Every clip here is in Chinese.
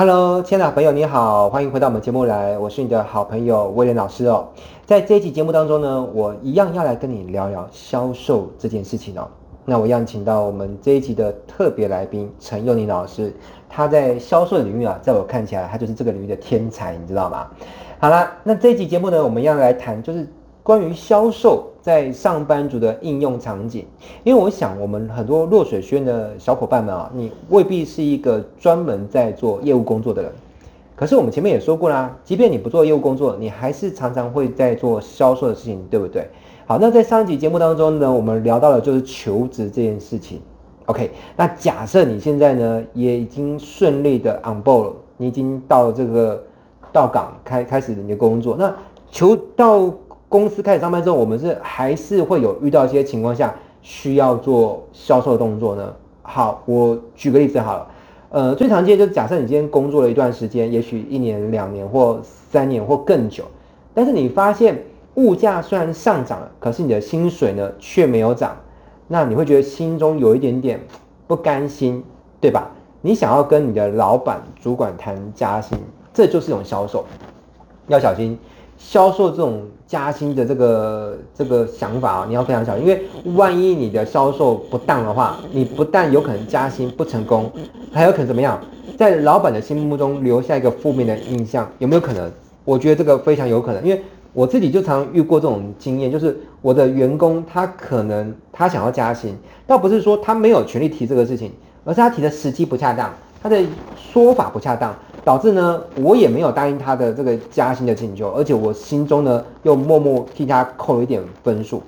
Hello，亲爱的朋友，你好，欢迎回到我们节目来，我是你的好朋友威廉老师哦。在这一期节目当中呢，我一样要来跟你聊聊销售这件事情哦。那我一样请到我们这一集的特别来宾陈佑宁老师，他在销售领域啊，在我看起来，他就是这个领域的天才，你知道吗？好了，那这一集节目呢，我们要来谈就是关于销售在上班族的应用场景。因为我想，我们很多落水轩的小伙伴们啊，你未必是一个专门在做业务工作的人。可是我们前面也说过啦，即便你不做业务工作，你还是常常会在做销售的事情，对不对？好，那在上一集节目当中呢，我们聊到了就是求职这件事情。OK，那假设你现在呢也已经顺利的 on board 了，你已经到这个。到岗开开始你的工作，那求到公司开始上班之后，我们是还是会有遇到一些情况下需要做销售动作呢？好，我举个例子好了，呃，最常见就是假设你今天工作了一段时间，也许一年、两年或三年或更久，但是你发现物价虽然上涨了，可是你的薪水呢却没有涨，那你会觉得心中有一点点不甘心，对吧？你想要跟你的老板、主管谈加薪。这就是一种销售，要小心销售这种加薪的这个这个想法啊，你要非常小心，因为万一你的销售不当的话，你不但有可能加薪不成功，还有可能怎么样，在老板的心目中留下一个负面的印象，有没有可能？我觉得这个非常有可能，因为我自己就常遇过这种经验，就是我的员工他可能他想要加薪，倒不是说他没有权利提这个事情，而是他提的时机不恰当，他的说法不恰当。导致呢，我也没有答应他的这个加薪的请求，而且我心中呢又默默替他扣了一点分数，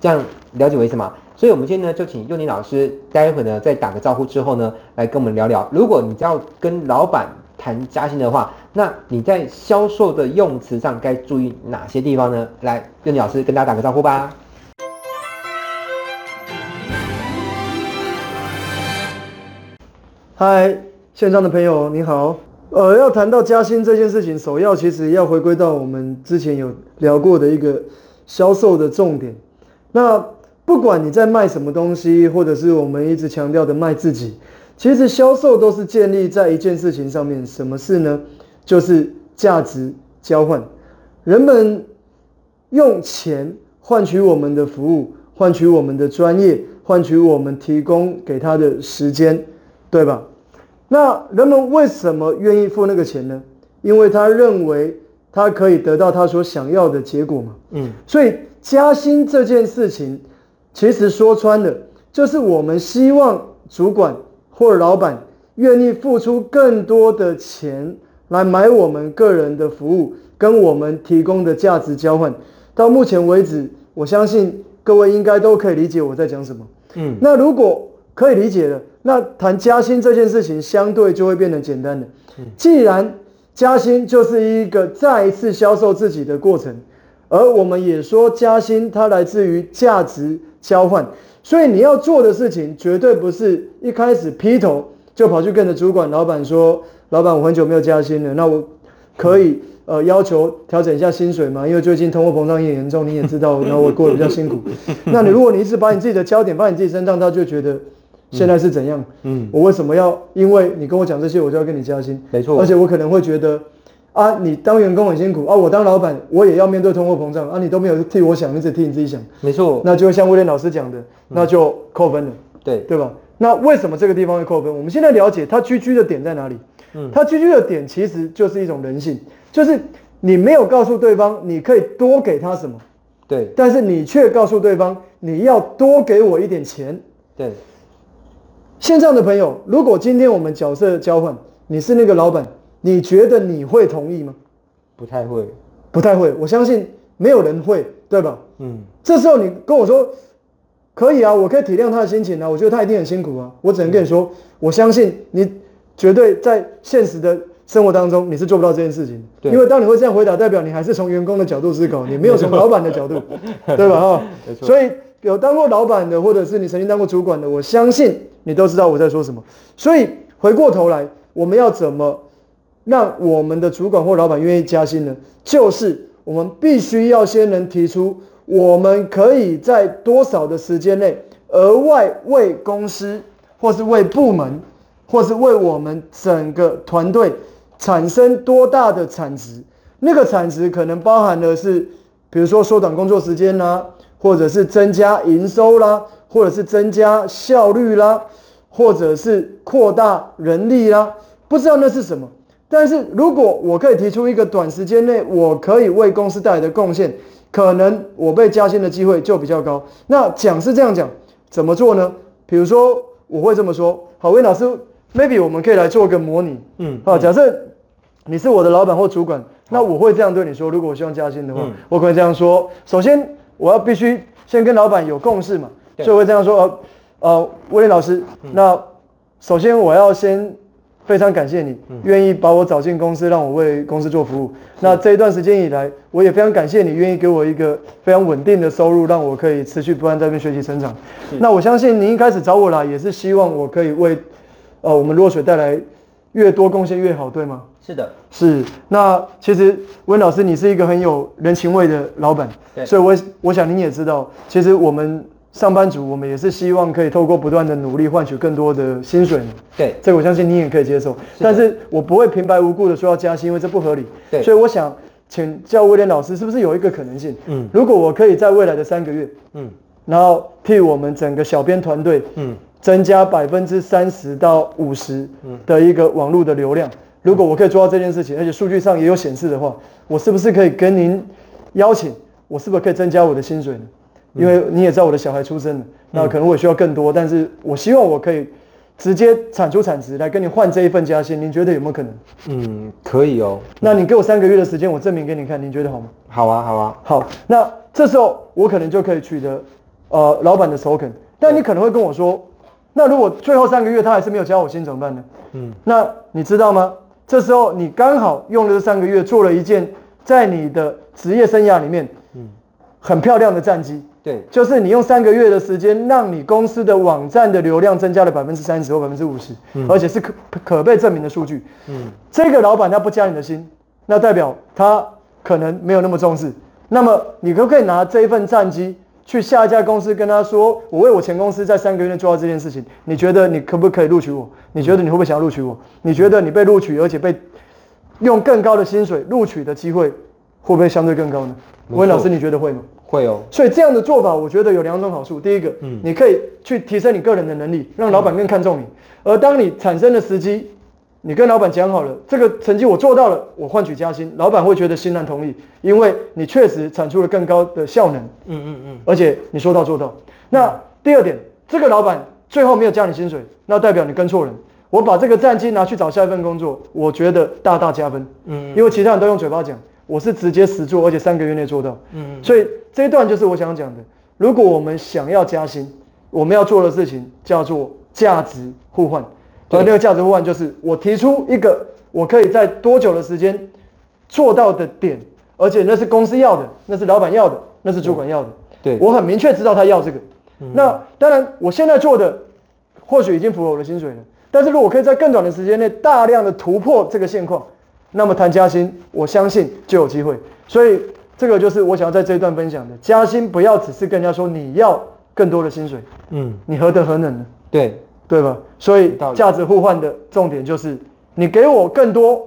这样了解我意思吗？所以，我们今天呢就请佑宁老师，待会呢再打个招呼之后呢，来跟我们聊聊，如果你要跟老板谈加薪的话，那你在销售的用词上该注意哪些地方呢？来，佑宁老师跟大家打个招呼吧。嗨，线上的朋友你好。呃，要谈到加薪这件事情，首要其实要回归到我们之前有聊过的一个销售的重点。那不管你在卖什么东西，或者是我们一直强调的卖自己，其实销售都是建立在一件事情上面。什么事呢？就是价值交换。人们用钱换取我们的服务，换取我们的专业，换取我们提供给他的时间，对吧？那人们为什么愿意付那个钱呢？因为他认为他可以得到他所想要的结果嘛。嗯，所以加薪这件事情，其实说穿了，就是我们希望主管或者老板愿意付出更多的钱来买我们个人的服务，跟我们提供的价值交换。到目前为止，我相信各位应该都可以理解我在讲什么。嗯，那如果可以理解的。那谈加薪这件事情，相对就会变得简单了。既然加薪就是一个再一次销售自己的过程，而我们也说加薪它来自于价值交换，所以你要做的事情绝对不是一开始劈头就跑去跟着主管、老板说：“老板，我很久没有加薪了，那我可以呃要求调整一下薪水吗？因为最近通货膨胀也严重，你也知道，然后我过得比较辛苦。那你如果你一直把你自己的焦点放在你自己身上，他就觉得。现在是怎样？嗯，我为什么要因为你跟我讲这些，我就要跟你加薪？没错，而且我可能会觉得，啊，你当员工很辛苦啊，我当老板我也要面对通货膨胀啊，你都没有替我想，你只替你自己想。没错，那就会像威廉老师讲的，那就扣分了，对对吧？那为什么这个地方会扣分？我们现在了解它居居的点在哪里？嗯，它居居的点其实就是一种人性，就是你没有告诉对方你可以多给他什么，对，但是你却告诉对方你要多给我一点钱，对。线上的朋友，如果今天我们角色交换，你是那个老板，你觉得你会同意吗？不太会，不太会。我相信没有人会，对吧？嗯。这时候你跟我说，可以啊，我可以体谅他的心情啊，我觉得他一定很辛苦啊。我只能跟你说，我相信你绝对在现实的生活当中你是做不到这件事情。对。因为当你会这样回答，代表你还是从员工的角度思考，你没有从老板的角度，对吧？哈。所以有当过老板的，或者是你曾经当过主管的，我相信。你都知道我在说什么，所以回过头来，我们要怎么让我们的主管或老板愿意加薪呢？就是我们必须要先能提出，我们可以在多少的时间内额外为公司或是为部门或是为我们整个团队产生多大的产值。那个产值可能包含的是，比如说缩短工作时间啦，或者是增加营收啦，或者是增加效率啦，或者是扩大人力啦，不知道那是什么。但是如果我可以提出一个短时间内我可以为公司带来的贡献，可能我被加薪的机会就比较高。那讲是这样讲，怎么做呢？比如说我会这么说，好，魏老师，maybe 我们可以来做个模拟，嗯，好，假设你是我的老板或主管。那我会这样对你说，如果我希望加薪的话，嗯、我可能这样说：首先，我要必须先跟老板有共识嘛，所以我会这样说：呃，呃，威廉老师，嗯、那首先我要先非常感谢你，嗯、愿意把我找进公司，让我为公司做服务。那这一段时间以来，我也非常感谢你愿意给我一个非常稳定的收入，让我可以持续不断在这边学习成长。那我相信您一开始找我来，也是希望我可以为呃我们落水带来越多贡献越好，对吗？是的，是。那其实温老师，你是一个很有人情味的老板，对所以我我想您也知道，其实我们上班族，我们也是希望可以透过不断的努力换取更多的薪水。对，这个我相信您也可以接受。是但是我不会平白无故的说要加薪，因为这不合理。对，所以我想请教威廉老师，是不是有一个可能性？嗯，如果我可以在未来的三个月，嗯，然后替我们整个小编团队，嗯，增加百分之三十到五十的一个网络的流量。如果我可以做到这件事情，而且数据上也有显示的话，我是不是可以跟您邀请？我是不是可以增加我的薪水呢？因为你也知道我的小孩出生了，那可能我也需要更多，但是我希望我可以直接产出产值来跟你换这一份加薪，您觉得有没有可能？嗯，可以哦。那你给我三个月的时间，我证明给你看，您觉得好吗？好啊，好啊，好。那这时候我可能就可以取得呃老板的首肯，但你可能会跟我说，那如果最后三个月他还是没有加我薪怎么办呢？嗯，那你知道吗？这时候你刚好用了这三个月做了一件在你的职业生涯里面，嗯，很漂亮的战绩。对，就是你用三个月的时间，让你公司的网站的流量增加了百分之三十或百分之五十，而且是可可被证明的数据。嗯，这个老板他不加你的薪，那代表他可能没有那么重视。那么你可不可以拿这一份战绩？去下一家公司跟他说，我为我前公司在三个月内做到这件事情，你觉得你可不可以录取我？你觉得你会不会想要录取我？你觉得你被录取，而且被用更高的薪水录取的机会，会不会相对更高呢？温错老师，你觉得会吗？会哦。所以这样的做法，我觉得有两种好处。第一个，嗯，你可以去提升你个人的能力，让老板更看重你。而当你产生的时机，你跟老板讲好了，这个成绩我做到了，我换取加薪，老板会觉得欣然同意，因为你确实产出了更高的效能，嗯嗯嗯，而且你说到做到。那第二点，这个老板最后没有加你薪水，那代表你跟错人。我把这个战绩拿去找下一份工作，我觉得大大加分，嗯，因为其他人都用嘴巴讲，我是直接实做，而且三个月内做到，嗯，所以这一段就是我想讲的。如果我们想要加薪，我们要做的事情叫做价值互换。而那个价值互换就是我提出一个我可以在多久的时间做到的点，而且那是公司要的，那是老板要的，那是主管要的。对，我很明确知道他要这个。那当然，我现在做的或许已经符合我的薪水了，但是如果可以在更短的时间内大量的突破这个现况，那么谈加薪，我相信就有机会。所以这个就是我想要在这一段分享的，加薪不要只是跟人家说你要更多的薪水，嗯，你何德何能呢？对。对吧？所以价值互换的重点就是，你给我更多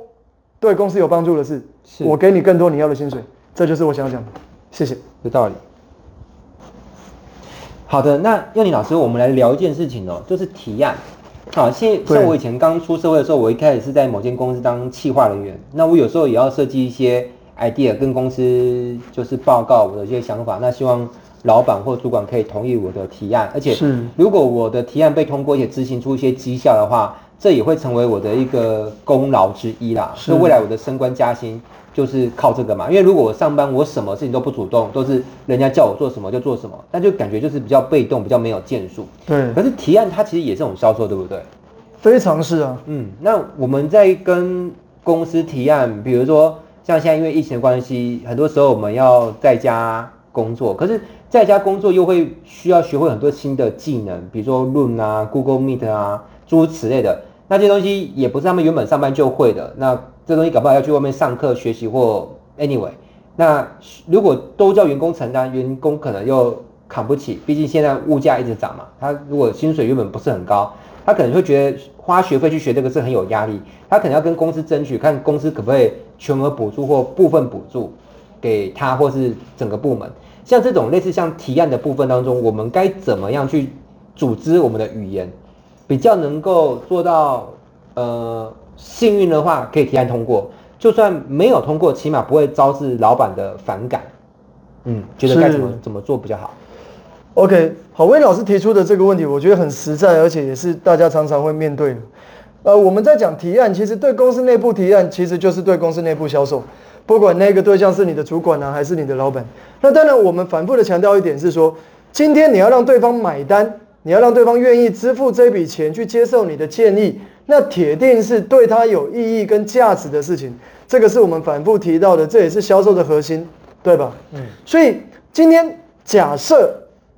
对公司有帮助的事，我给你更多你要的薪水，这就是我想要讲的。谢谢。有道理。好的，那幼宁老师，我们来聊一件事情哦，就是提案。啊，像像我以前刚出社会的时候，我一开始是在某间公司当企划人员，那我有时候也要设计一些 idea 跟公司就是报告我的一些想法，那希望。老板或主管可以同意我的提案，而且如果我的提案被通过，也执行出一些绩效的话，这也会成为我的一个功劳之一啦。是，未来我的升官加薪就是靠这个嘛。因为如果我上班，我什么事情都不主动，都是人家叫我做什么就做什么，那就感觉就是比较被动，比较没有建树。对。可是提案它其实也是种销售，对不对？非常是啊。嗯，那我们在跟公司提案，比如说像现在因为疫情的关系，很多时候我们要在家工作，可是。在家工作又会需要学会很多新的技能，比如说 Zoom 啊、Google Meet 啊，诸如此类的。那这些东西也不是他们原本上班就会的。那这东西搞不好要去外面上课学习或 anyway。那如果都叫员工承担，员工可能又扛不起。毕竟现在物价一直涨嘛，他如果薪水原本不是很高，他可能会觉得花学费去学这个是很有压力，他可能要跟公司争取，看公司可不可以全额补助或部分补助给他或是整个部门。像这种类似像提案的部分当中，我们该怎么样去组织我们的语言，比较能够做到呃幸运的话可以提案通过，就算没有通过，起码不会招致老板的反感。嗯，觉得该怎么怎么做比较好？OK，好，威老师提出的这个问题，我觉得很实在，而且也是大家常常会面对的。呃，我们在讲提案，其实对公司内部提案，其实就是对公司内部销售，不管那个对象是你的主管呢、啊，还是你的老板。那当然，我们反复的强调一点是说，今天你要让对方买单，你要让对方愿意支付这笔钱去接受你的建议，那铁定是对他有意义跟价值的事情。这个是我们反复提到的，这也是销售的核心，对吧？嗯。所以今天假设。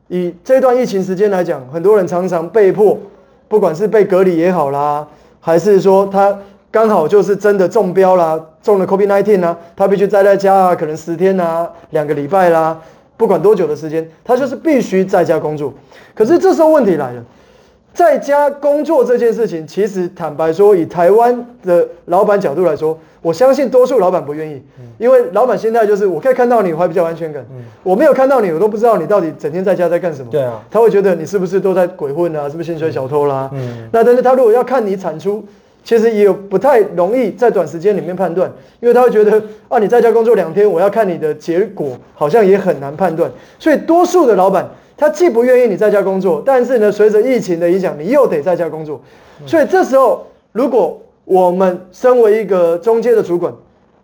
以这段疫情时间来讲，很多人常常被迫，不管是被隔离也好啦，还是说他刚好就是真的中标啦，中了 COVID-19 啦，他必须待在家啊，可能十天啊，两个礼拜啦，不管多久的时间，他就是必须在家工作。可是这时候问题来了。在家工作这件事情，其实坦白说，以台湾的老板角度来说，我相信多数老板不愿意，因为老板心态就是我可以看到你，我还比较安全感。我没有看到你，我都不知道你到底整天在家在干什么。对啊，他会觉得你是不是都在鬼混啊？是不是薪水小偷啦？嗯，那但是他如果要看你产出，其实也有不太容易在短时间里面判断，因为他会觉得啊，你在家工作两天，我要看你的结果，好像也很难判断。所以多数的老板。他既不愿意你在家工作，但是呢，随着疫情的影响，你又得在家工作。所以这时候，如果我们身为一个中介的主管，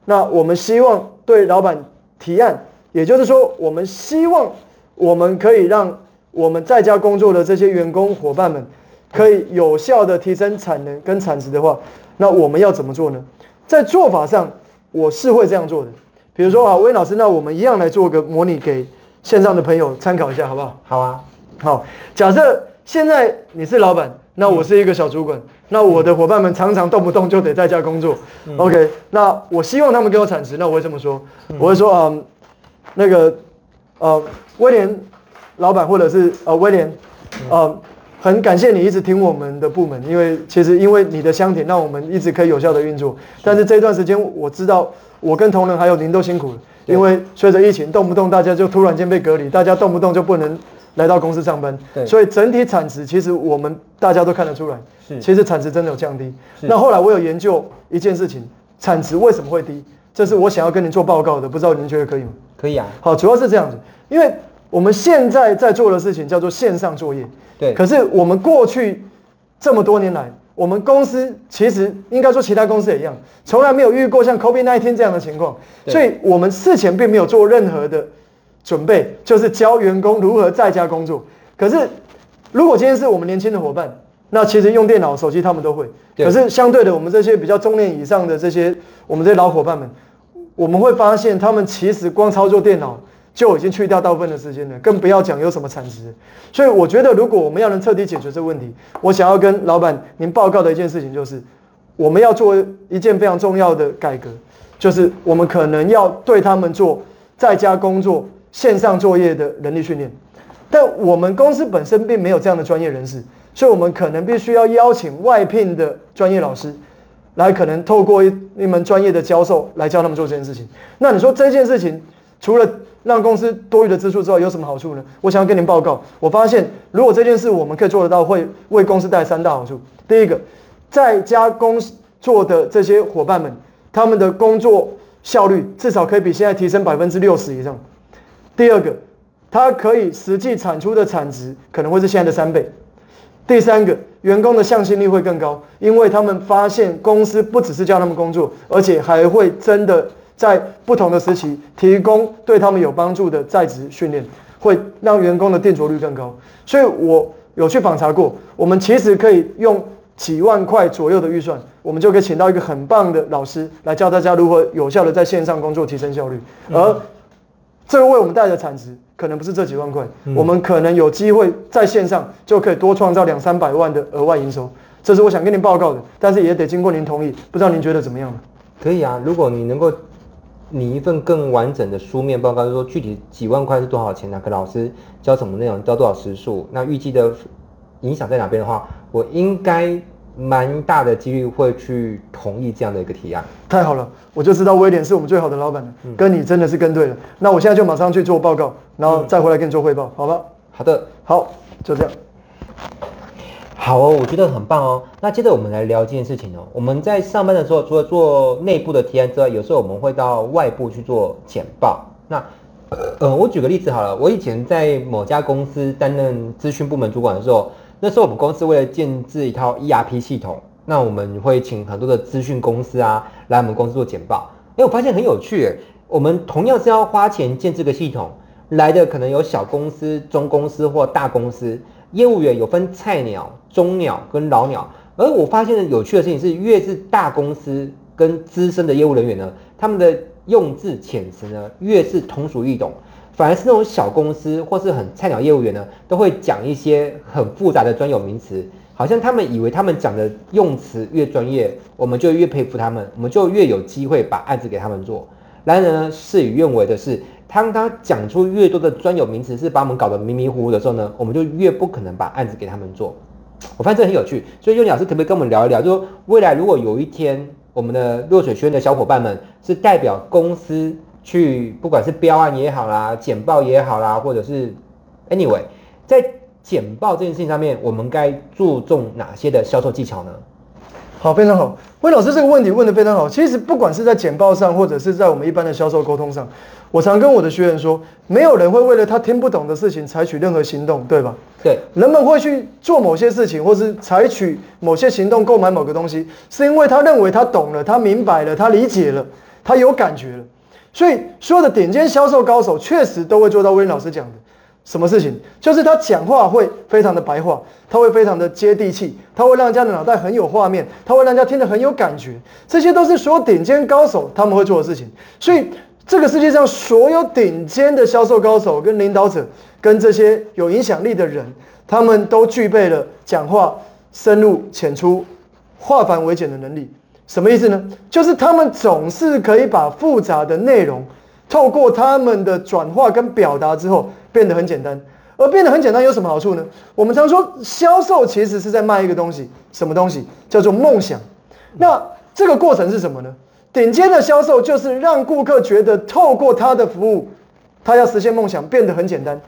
那我们希望对老板提案，也就是说，我们希望我们可以让我们在家工作的这些员工伙伴们，可以有效的提升产能跟产值的话，那我们要怎么做呢？在做法上，我是会这样做的。比如说啊，威老师，那我们一样来做个模拟给。线上的朋友参考一下，好不好？好啊，好。假设现在你是老板，那我是一个小主管，嗯、那我的伙伴们常常动不动就得在家工作。嗯、OK，那我希望他们给我产值，那我会这么说，嗯、我会说，嗯，那个，呃，威廉老板或者是呃威廉，呃，很感谢你一直听我们的部门，因为其实因为你的香甜，让我们一直可以有效的运作。但是这段时间我知道，我跟同仁还有您都辛苦了。因为随着疫情，动不动大家就突然间被隔离，大家动不动就不能来到公司上班，对所以整体产值其实我们大家都看得出来，是其实产值真的有降低。那后来我有研究一件事情，产值为什么会低？这是我想要跟您做报告的，不知道您觉得可以吗？可以啊。好，主要是这样子，因为我们现在在做的事情叫做线上作业，对。可是我们过去这么多年来。我们公司其实应该说，其他公司也一样，从来没有遇过像 COVID-19 这样的情况，所以我们事前并没有做任何的准备，就是教员工如何在家工作。可是，如果今天是我们年轻的伙伴，那其实用电脑、手机他们都会。可是相对的，我们这些比较中年以上的这些我们这些老伙伴们，我们会发现他们其实光操作电脑。就已经去掉大部分的时间了，更不要讲有什么产值。所以我觉得，如果我们要能彻底解决这个问题，我想要跟老板您报告的一件事情就是，我们要做一件非常重要的改革，就是我们可能要对他们做在家工作、线上作业的人力训练。但我们公司本身并没有这样的专业人士，所以我们可能必须要邀请外聘的专业老师，来可能透过一一门专业的教授来教他们做这件事情。那你说这件事情除了让公司多余的支出之后有什么好处呢？我想要跟您报告，我发现如果这件事我们可以做得到，会为公司带来三大好处。第一个，在家工作的这些伙伴们，他们的工作效率至少可以比现在提升百分之六十以上。第二个，它可以实际产出的产值可能会是现在的三倍。第三个，员工的向心力会更高，因为他们发现公司不只是叫他们工作，而且还会真的。在不同的时期，提供对他们有帮助的在职训练，会让员工的电着率更高。所以我有去访查过，我们其实可以用几万块左右的预算，我们就可以请到一个很棒的老师来教大家如何有效的在线上工作，提升效率。而这个为我们带来的产值，可能不是这几万块，我们可能有机会在线上就可以多创造两三百万的额外营收。这是我想跟您报告的，但是也得经过您同意。不知道您觉得怎么样呢？可以啊，如果你能够。你一份更完整的书面报告，就是说具体几万块是多少钱？哪个老师教什么内容？教多少时数？那预计的影响在哪边的话，我应该蛮大的几率会去同意这样的一个提案。太好了，我就知道威廉是我们最好的老板了，嗯、跟你真的是跟对了。那我现在就马上去做报告，然后再回来跟你做汇报，好吧？好的，好，就这样。好哦，我觉得很棒哦。那接着我们来聊这件事情哦。我们在上班的时候，除了做内部的提案之外，有时候我们会到外部去做简报。那，呃，我举个例子好了。我以前在某家公司担任资讯部门主管的时候，那时候我们公司为了建置一套 ERP 系统，那我们会请很多的资讯公司啊来我们公司做简报。哎，我发现很有趣。我们同样是要花钱建这个系统，来的可能有小公司、中公司或大公司。业务员有分菜鸟、中鸟跟老鸟，而我发现的有趣的事情是，越是大公司跟资深的业务人员呢，他们的用字遣词呢越是通俗易懂，反而是那种小公司或是很菜鸟业务员呢，都会讲一些很复杂的专有名词，好像他们以为他们讲的用词越专业，我们就越佩服他们，我们就越有机会把案子给他们做。然而呢，事与愿违的是。当他讲出越多的专有名词，是把我们搞得迷迷糊糊的时候呢，我们就越不可能把案子给他们做。我发现这很有趣，所以优尼老师可不可以跟我们聊一聊？就说未来如果有一天，我们的落水圈的小伙伴们是代表公司去，不管是标案也好啦，简报也好啦，或者是 anyway，在简报这件事情上面，我们该注重哪些的销售技巧呢？好，非常好，威老师这个问题问得非常好。其实不管是在简报上，或者是在我们一般的销售沟通上，我常跟我的学员说，没有人会为了他听不懂的事情采取任何行动，对吧？对，人们会去做某些事情，或是采取某些行动购买某个东西，是因为他认为他懂了，他明白了，他理解了，他有感觉了。所以所有的顶尖销售高手确实都会做到威老师讲的。什么事情？就是他讲话会非常的白话，他会非常的接地气，他会让人家的脑袋很有画面，他会让人家听得很有感觉。这些都是所有顶尖高手他们会做的事情。所以，这个世界上所有顶尖的销售高手、跟领导者、跟这些有影响力的人，他们都具备了讲话深入浅出、化繁为简的能力。什么意思呢？就是他们总是可以把复杂的内容，透过他们的转化跟表达之后。变得很简单，而变得很简单有什么好处呢？我们常说销售其实是在卖一个东西，什么东西叫做梦想？那这个过程是什么呢？顶尖的销售就是让顾客觉得透过他的服务，他要实现梦想变得很简单，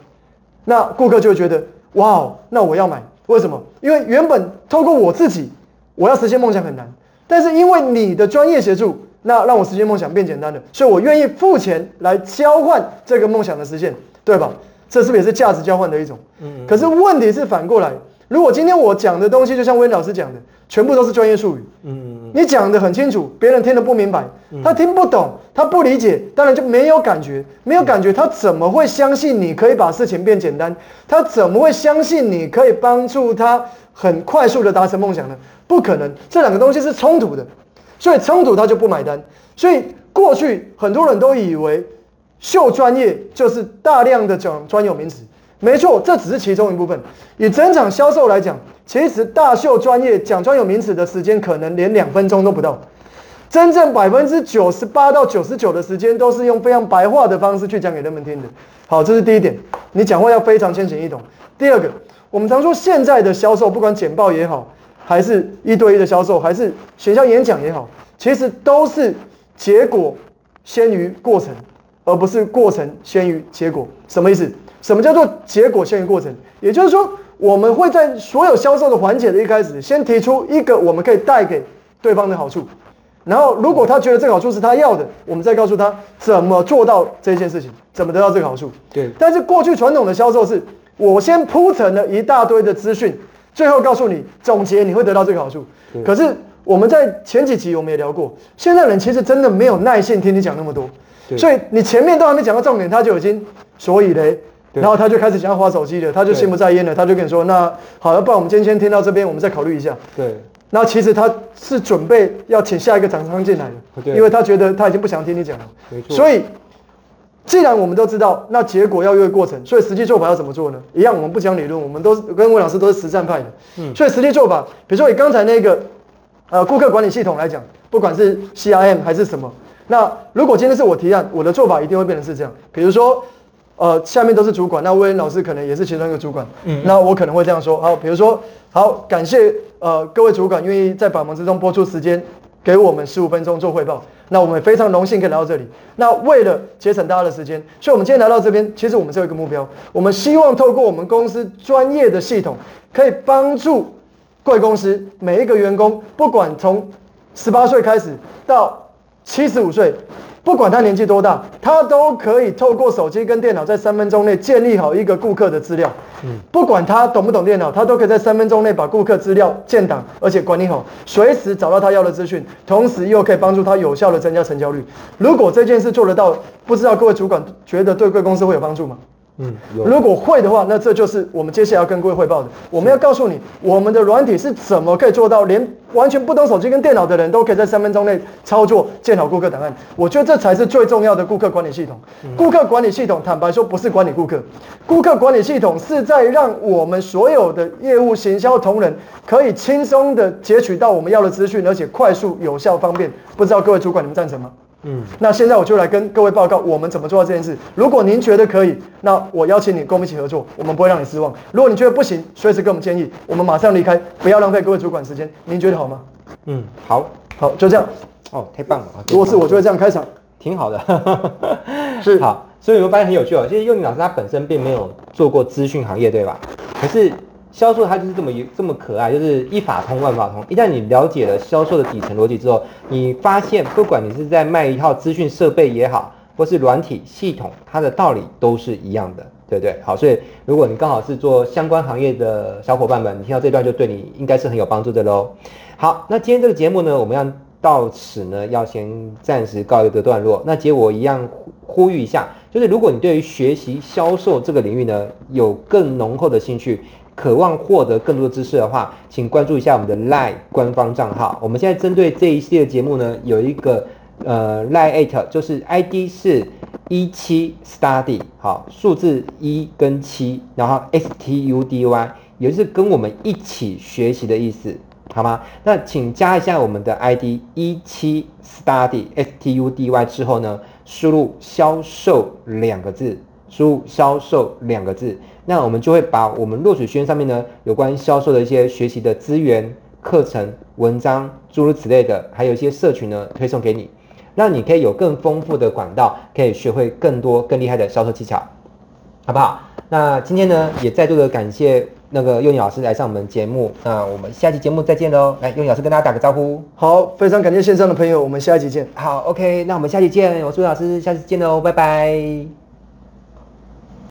那顾客就会觉得哇哦，那我要买。为什么？因为原本透过我自己，我要实现梦想很难，但是因为你的专业协助，那让我实现梦想变简单了，所以我愿意付钱来交换这个梦想的实现，对吧？这是不是也是价值交换的一种？嗯。可是问题是反过来，如果今天我讲的东西，就像温老师讲的，全部都是专业术语，嗯，你讲得很清楚，别人听得不明白，他听不懂，他不理解，当然就没有感觉，没有感觉，他怎么会相信你可以把事情变简单？他怎么会相信你可以帮助他很快速的达成梦想呢？不可能，这两个东西是冲突的，所以冲突他就不买单。所以过去很多人都以为。秀专业就是大量的讲专有名词，没错，这只是其中一部分。以整场销售来讲，其实大秀专业讲专有名词的时间可能连两分钟都不到。真正百分之九十八到九十九的时间都是用非常白话的方式去讲给人们听的。好，这是第一点，你讲话要非常浅显易懂。第二个，我们常说现在的销售，不管简报也好，还是一对一的销售，还是学校演讲也好，其实都是结果先于过程。而不是过程先于结果，什么意思？什么叫做结果先于过程？也就是说，我们会在所有销售的环节的一开始，先提出一个我们可以带给对方的好处，然后如果他觉得这个好处是他要的，我们再告诉他怎么做到这件事情，怎么得到这个好处。对。但是过去传统的销售是，我先铺陈了一大堆的资讯，最后告诉你总结你会得到这个好处。可是我们在前几集我们也聊过，现在人其实真的没有耐心听你讲那么多。所以你前面都还没讲到重点，他就已经所以嘞，然后他就开始想要划手机了，他就心不在焉了，他就跟你说：“那好了，不然我们今天先听到这边，我们再考虑一下。”对。那其实他是准备要请下一个厂商进来的，因为他觉得他已经不想听你讲了。没错。所以既然我们都知道，那结果要约过程，所以实际做法要怎么做呢？一样，我们不讲理论，我们都跟魏老师都是实战派的。嗯。所以实际做法，比如说以刚才那个呃顾客管理系统来讲，不管是 CRM 还是什么。那如果今天是我提案，我的做法一定会变成是这样。比如说，呃，下面都是主管，那威廉老师可能也是其中一个主管，嗯，那我可能会这样说，好，比如说，好，感谢呃各位主管愿意在百忙之中拨出时间给我们十五分钟做汇报，那我们非常荣幸可以来到这里。那为了节省大家的时间，所以我们今天来到这边，其实我们是有一个目标，我们希望透过我们公司专业的系统，可以帮助贵公司每一个员工，不管从十八岁开始到七十五岁。不管他年纪多大，他都可以透过手机跟电脑，在三分钟内建立好一个顾客的资料。嗯，不管他懂不懂电脑，他都可以在三分钟内把顾客资料建档，而且管理好，随时找到他要的资讯，同时又可以帮助他有效的增加成交率。如果这件事做得到，不知道各位主管觉得对贵公司会有帮助吗？嗯，如果会的话，那这就是我们接下来要跟各位汇报的。我们要告诉你，我们的软体是怎么可以做到，连完全不懂手机跟电脑的人都可以在三分钟内操作建好顾客档案。我觉得这才是最重要的顾客管理系统。顾客管理系统，坦白说不是管理顾客，顾客管理系统是在让我们所有的业务行销同仁可以轻松的截取到我们要的资讯，而且快速、有效、方便。不知道各位主管你们赞成吗？嗯，那现在我就来跟各位报告，我们怎么做到这件事。如果您觉得可以，那我邀请你跟我们一起合作，我们不会让你失望。如果你觉得不行，随时跟我们建议，我们马上离开，不要浪费各位主管时间。您觉得好吗？嗯，好，好，就这样。哦，太棒了！如果是我就会这样开场，挺好的。是好，所以你会发现很有趣哦。其实幼宁老师他本身并没有做过资讯行业，对吧？可是。销售它就是这么这么可爱，就是一法通万法通。一旦你了解了销售的底层逻辑之后，你发现不管你是在卖一套资讯设备也好，或是软体系统，它的道理都是一样的，对不对？好，所以如果你刚好是做相关行业的小伙伴们，你听到这段就对你应该是很有帮助的喽。好，那今天这个节目呢，我们要到此呢，要先暂时告一个段落。那结果一样呼吁一下，就是如果你对于学习销售这个领域呢，有更浓厚的兴趣。渴望获得更多知识的话，请关注一下我们的 LINE 官方账号。我们现在针对这一系列节目呢，有一个呃 LINE at，就是 ID 是一七 study，好，数字一跟七，然后 S T U D Y，也就是跟我们一起学习的意思，好吗？那请加一下我们的 ID 一七 study S T U D Y 之后呢，输入销售两个字。输入销售两个字，那我们就会把我们落水轩上面呢，有关销售的一些学习的资源、课程、文章诸如此类的，还有一些社群呢，推送给你，让你可以有更丰富的管道，可以学会更多更厉害的销售技巧，好不好？那今天呢，也再度的感谢那个幼宁老师来上我们节目，那我们下期节目再见喽！来，幼宁老师跟大家打个招呼。好，非常感谢线上的朋友，我们下一集见。好，OK，那我们下期见，我是幼宁老师，下次见喽，拜拜。